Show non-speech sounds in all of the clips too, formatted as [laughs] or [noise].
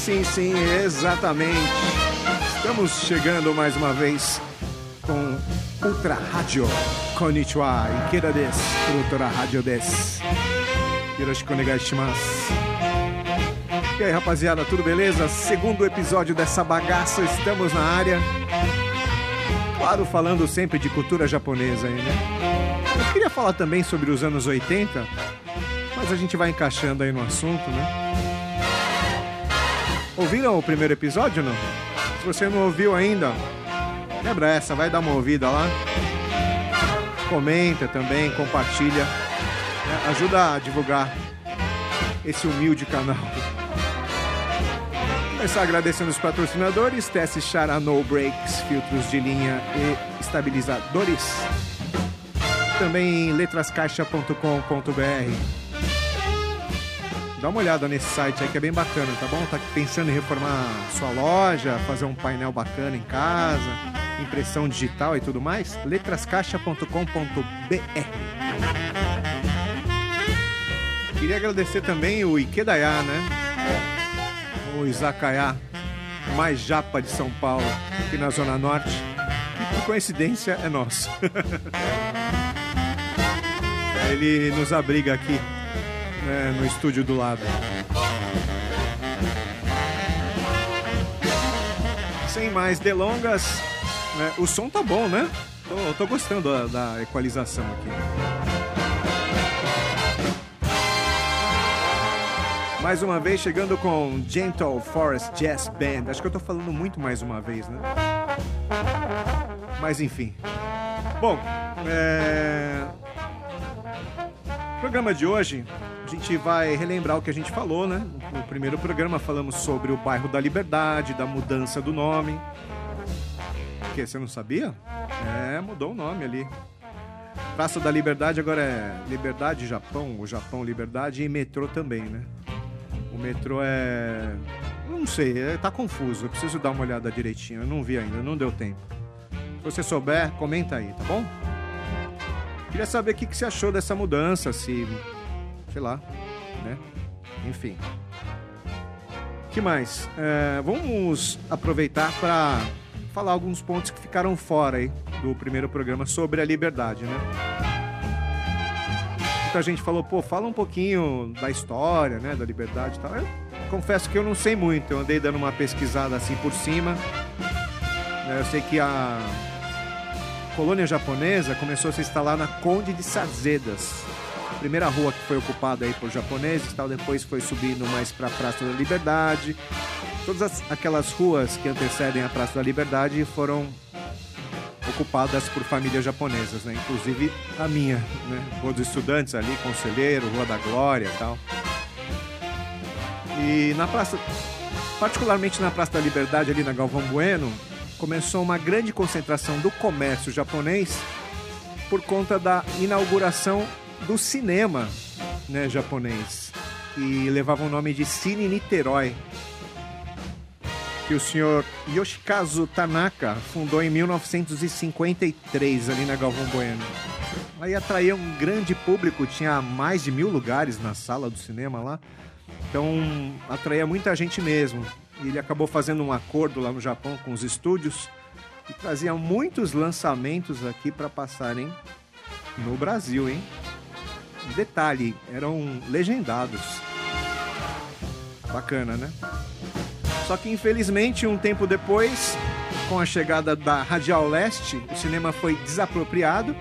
sim, sim, exatamente. Estamos chegando mais uma vez com Ultra Rádio Konnichiwa Ikeda desu Ultra Rádio desu Hiroshiko negashimasu E aí rapaziada, tudo beleza? Segundo episódio dessa bagaça, estamos na área Claro, falando sempre de cultura japonesa aí, né? Eu queria falar também sobre os anos 80 Mas a gente vai encaixando aí no assunto, né? Ouviram o primeiro episódio não? Se você não ouviu ainda, lembra essa, vai dar uma ouvida lá. Comenta também, compartilha. né? Ajuda a divulgar esse humilde canal. Começar agradecendo os patrocinadores, Teste Chara No Breaks, filtros de linha e estabilizadores. Também letrascaixa.com.br Dá uma olhada nesse site aí que é bem bacana, tá bom? Tá pensando em reformar sua loja, fazer um painel bacana em casa, impressão digital e tudo mais? letrascaixa.com.br Queria agradecer também o Ikedaya, né? O Izakaya, mais japa de São Paulo, aqui na Zona Norte. Que por coincidência é nosso. [laughs] Ele nos abriga aqui né, no estúdio do lado. Sem mais delongas, né, o som tá bom, né? Tô, tô gostando da, da equalização aqui. Mais uma vez chegando com Gentle Forest Jazz Band. Acho que eu tô falando muito mais uma vez, né? Mas enfim. Bom, é... programa de hoje a gente vai relembrar o que a gente falou, né? No primeiro programa falamos sobre o bairro da Liberdade, da mudança do nome. O que? Você não sabia? É, mudou o nome ali. Praça da Liberdade agora é Liberdade Japão, o Japão Liberdade e metrô também, né? O metrô é. Não sei, é- tá confuso. Eu preciso dar uma olhada direitinho. Eu não vi ainda, não deu tempo. Se você souber, comenta aí, tá bom? Queria saber o que, que você achou dessa mudança, se. Sei lá, né? Enfim. que mais? É, vamos aproveitar para falar alguns pontos que ficaram fora aí do primeiro programa sobre a liberdade, né? Muita gente falou, pô, fala um pouquinho da história, né, da liberdade e tal. Eu confesso que eu não sei muito, eu andei dando uma pesquisada assim por cima. né, Eu sei que a colônia japonesa começou a se instalar na Conde de Sazedas. Primeira rua que foi ocupada aí por japoneses, tal, depois foi subindo mais para a Praça da Liberdade. Todas as- aquelas ruas que antecedem a Praça da Liberdade foram ocupadas por famílias japonesas, né? Inclusive a minha, né? Rua dos Estudantes ali, Conselheiro, Rua da Glória tal. E na praça, particularmente na Praça da Liberdade ali na Galvão Bueno, começou uma grande concentração do comércio japonês por conta da inauguração do cinema, né, japonês. E levava o nome de Cine Niterói, que o senhor Yoshikazu Tanaka fundou em 1953 ali na Galvão Bueno. Aí atraía um grande público, tinha mais de mil lugares na sala do cinema lá. Então atraía muita gente mesmo. Ele acabou fazendo um acordo lá no Japão com os estúdios e trazia muitos lançamentos aqui para passarem no Brasil, hein? Detalhe, eram legendados. Bacana, né? Só que infelizmente, um tempo depois, com a chegada da Radial Leste, o cinema foi desapropriado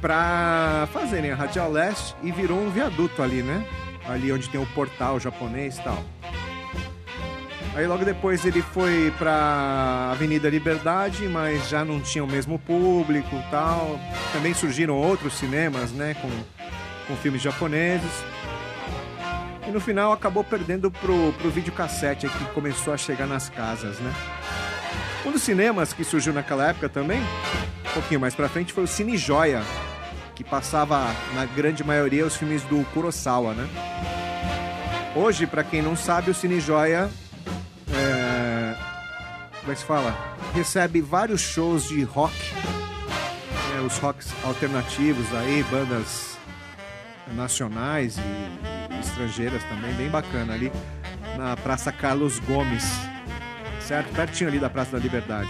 para fazerem a Radial Leste e virou um viaduto ali, né? Ali onde tem o portal japonês e tal. Aí logo depois ele foi pra Avenida Liberdade, mas já não tinha o mesmo público tal. Também surgiram outros cinemas, né, com, com filmes japoneses. E no final acabou perdendo pro, pro videocassete que começou a chegar nas casas, né? Um dos cinemas que surgiu naquela época também, um pouquinho mais pra frente, foi o Cine Joia, que passava na grande maioria os filmes do Kurosawa, né? Hoje, pra quem não sabe, o Cine Joia como é que se fala? Recebe vários shows de rock, né, os rocks alternativos aí, bandas nacionais e, e estrangeiras também, bem bacana ali. na Praça Carlos Gomes, certo? Pertinho ali da Praça da Liberdade.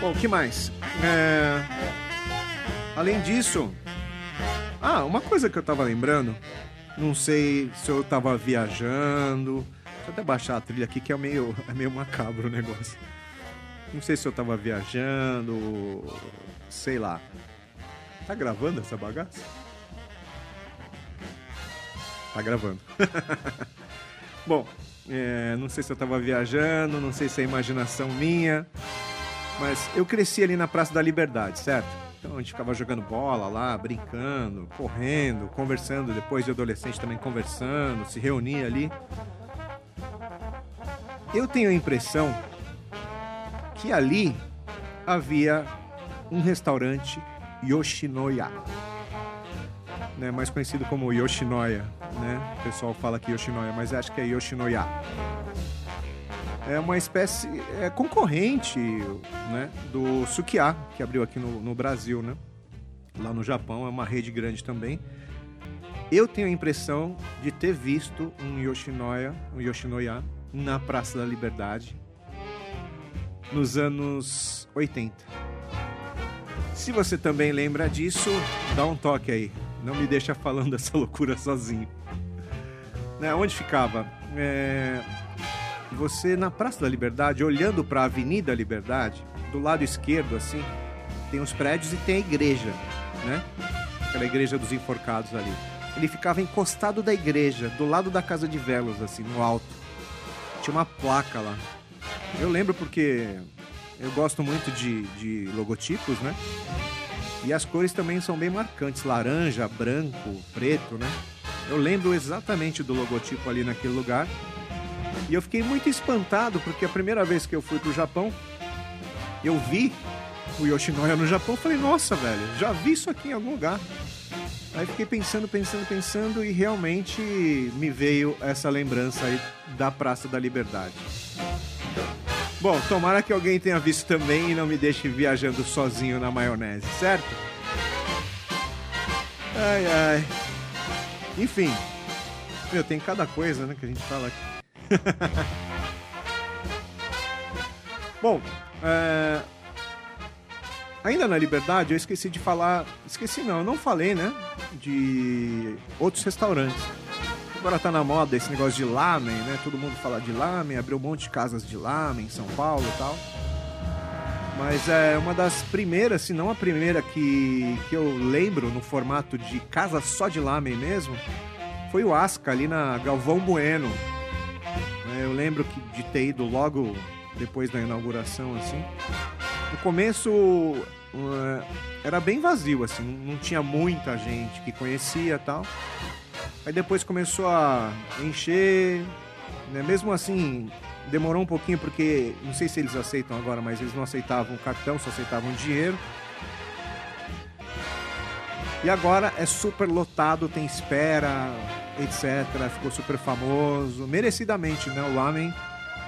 Bom, o que mais? É... Além disso, ah, uma coisa que eu tava lembrando, não sei se eu tava viajando. Deixa eu até baixar a trilha aqui que é meio, [laughs] é meio macabro o negócio. Não sei se eu tava viajando, sei lá. Tá gravando essa bagaça? Tá gravando. [laughs] Bom, é, não sei se eu tava viajando, não sei se é imaginação minha, mas eu cresci ali na Praça da Liberdade, certo? Então a gente ficava jogando bola lá, brincando, correndo, conversando, depois de adolescente também conversando, se reunia ali. Eu tenho a impressão que ali havia um restaurante Yoshinoya, né, mais conhecido como Yoshinoya, né? O pessoal fala que Yoshinoya, mas acho que é Yoshinoya é uma espécie é, concorrente né, do Sukiá, que abriu aqui no, no, Brasil, né? Lá no Japão, é uma rede grande também. Eu tenho a impressão de ter visto um Yoshinoya, um Yoshinoya na Praça da Liberdade nos anos 80. Se você também lembra disso, dá um toque aí. Não me deixa falando [laughs] essa loucura sozinho. Né, onde ficava? É, você na Praça da Liberdade, olhando para a Avenida Liberdade, do lado esquerdo assim, tem os prédios e tem a igreja, né? Aquela igreja dos enforcados ali. Ele ficava encostado da igreja, do lado da casa de velas assim, no alto. Tinha uma placa lá. Eu lembro porque eu gosto muito de, de logotipos, né? E as cores também são bem marcantes, laranja, branco, preto, né? Eu lembro exatamente do logotipo ali naquele lugar e eu fiquei muito espantado porque a primeira vez que eu fui pro Japão, eu vi o Yoshinoya no Japão, falei, nossa, velho, já vi isso aqui em algum lugar. Aí fiquei pensando, pensando, pensando e realmente me veio essa lembrança aí da Praça da Liberdade. Bom, tomara que alguém tenha visto também e não me deixe viajando sozinho na maionese, certo? Ai, ai. Enfim. Meu, tem cada coisa, né, que a gente fala aqui. [laughs] Bom, é... ainda na Liberdade, eu esqueci de falar. Esqueci não, eu não falei, né? De outros restaurantes. Agora tá na moda esse negócio de lamen, né? Todo mundo fala de lamen, abriu um monte de casas de lamen em São Paulo e tal. Mas é uma das primeiras, se não a primeira que, que eu lembro no formato de casa só de lamen mesmo, foi o Asca ali na Galvão Bueno, é, eu lembro que de ter ido logo depois da inauguração, assim. No começo uh, era bem vazio, assim, não tinha muita gente que conhecia tal. Aí depois começou a encher, né? Mesmo assim, demorou um pouquinho porque não sei se eles aceitam agora, mas eles não aceitavam cartão, só aceitavam dinheiro. E agora é super lotado, tem espera, etc. Ficou super famoso, merecidamente, né? O lamen,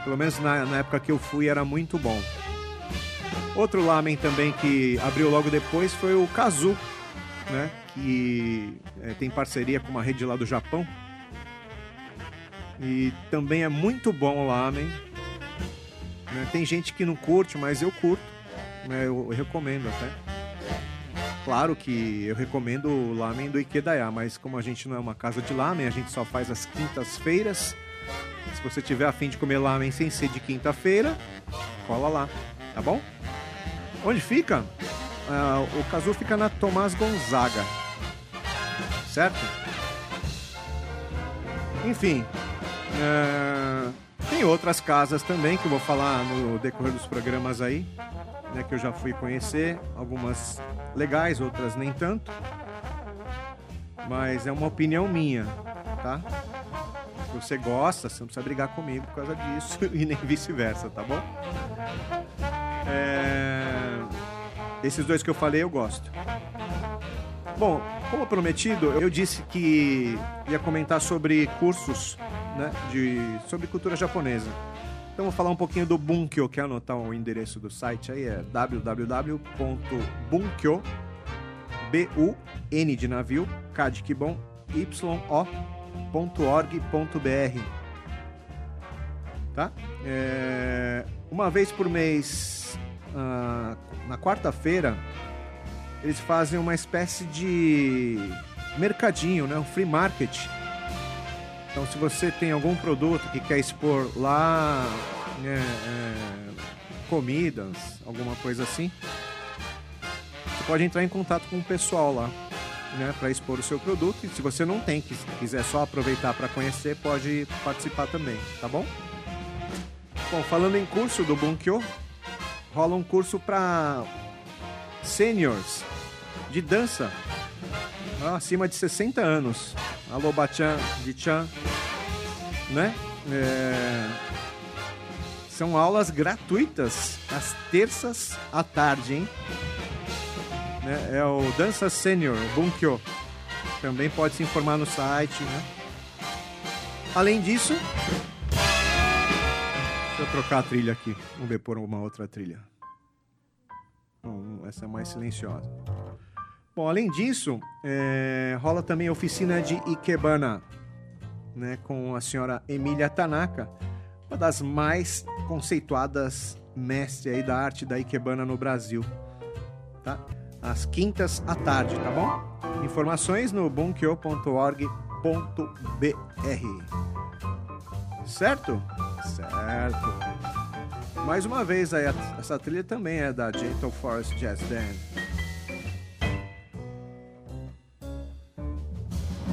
pelo menos na, na época que eu fui, era muito bom. Outro lamen também que abriu logo depois foi o Kazu, né? Que é, tem parceria com uma rede lá do Japão. E também é muito bom o lamen. Né? Tem gente que não curte, mas eu curto. Né? Eu, eu recomendo até. Claro que eu recomendo o lamen do Ikedaya, mas como a gente não é uma casa de lamen, a gente só faz as quintas-feiras. Se você tiver afim de comer lamen sem ser de quinta-feira, cola lá, tá bom? Onde fica? Uh, o Casu fica na Tomás Gonzaga, certo? Enfim, uh, tem outras casas também que eu vou falar no decorrer dos programas aí né, que eu já fui conhecer, algumas legais, outras nem tanto. Mas é uma opinião minha, tá? Se você gosta, você não precisa brigar comigo por causa disso [laughs] e nem vice-versa, tá bom? É... Esses dois que eu falei eu gosto. Bom, como prometido, eu disse que ia comentar sobre cursos né, de, sobre cultura japonesa. Então vou falar um pouquinho do Bunkyo, quer anotar o endereço do site aí? É www.bunkyo, B-U-N de navio, K de que bom, Y-O, Tá? É, uma vez por mês, ah, na quarta-feira, eles fazem uma espécie de mercadinho, né? um free market. Então, se você tem algum produto que quer expor lá, né, é, comidas, alguma coisa assim, você pode entrar em contato com o pessoal lá, né, para expor o seu produto. E se você não tem, quiser só aproveitar para conhecer, pode participar também, tá bom? Bom, falando em curso do Bunkyo, rola um curso para seniors de dança acima de 60 anos. Alô, Bachan, de Chan, né? É... São aulas gratuitas às terças à tarde, hein? Né? É o Dança Senior, Bunkyo. Também pode se informar no site, né? Além disso, deixa eu trocar a trilha aqui. Vamos ver por uma outra trilha. essa é mais silenciosa. Bom, além disso, é, rola também a oficina de Ikebana, né, com a senhora Emília Tanaka, uma das mais conceituadas mestres aí da arte da Ikebana no Brasil, tá? Às quintas à tarde, tá bom? Informações no bunkyo.org.br. Certo? Certo. Mais uma vez aí, essa trilha também é da Gentle Forest Jazz Band.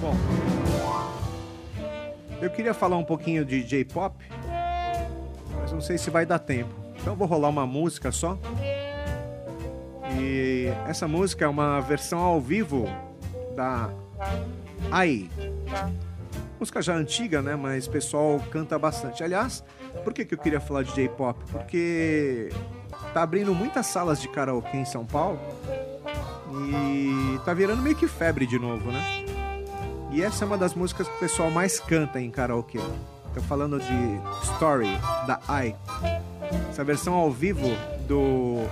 Bom, eu queria falar um pouquinho de J-pop, mas não sei se vai dar tempo. Então vou rolar uma música só. E essa música é uma versão ao vivo da AI. Música já antiga, né? Mas o pessoal canta bastante. Aliás, por que, que eu queria falar de J-pop? Porque tá abrindo muitas salas de karaokê em São Paulo e tá virando meio que febre de novo, né? E essa é uma das músicas que o pessoal mais canta em karaokê. Tô falando de Story, da AI. Essa versão ao vivo do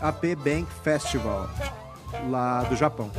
AP Bank Festival, lá do Japão.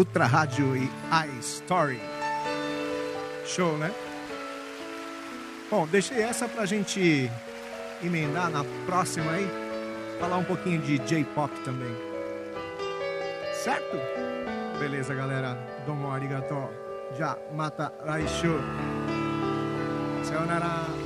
Ultra Rádio e iStory. Show, né? Bom, deixei essa pra gente emendar na próxima aí. Falar um pouquinho de J-pop também. Certo? Beleza, galera. Domo arigato. Já mata raishu. Sayonara.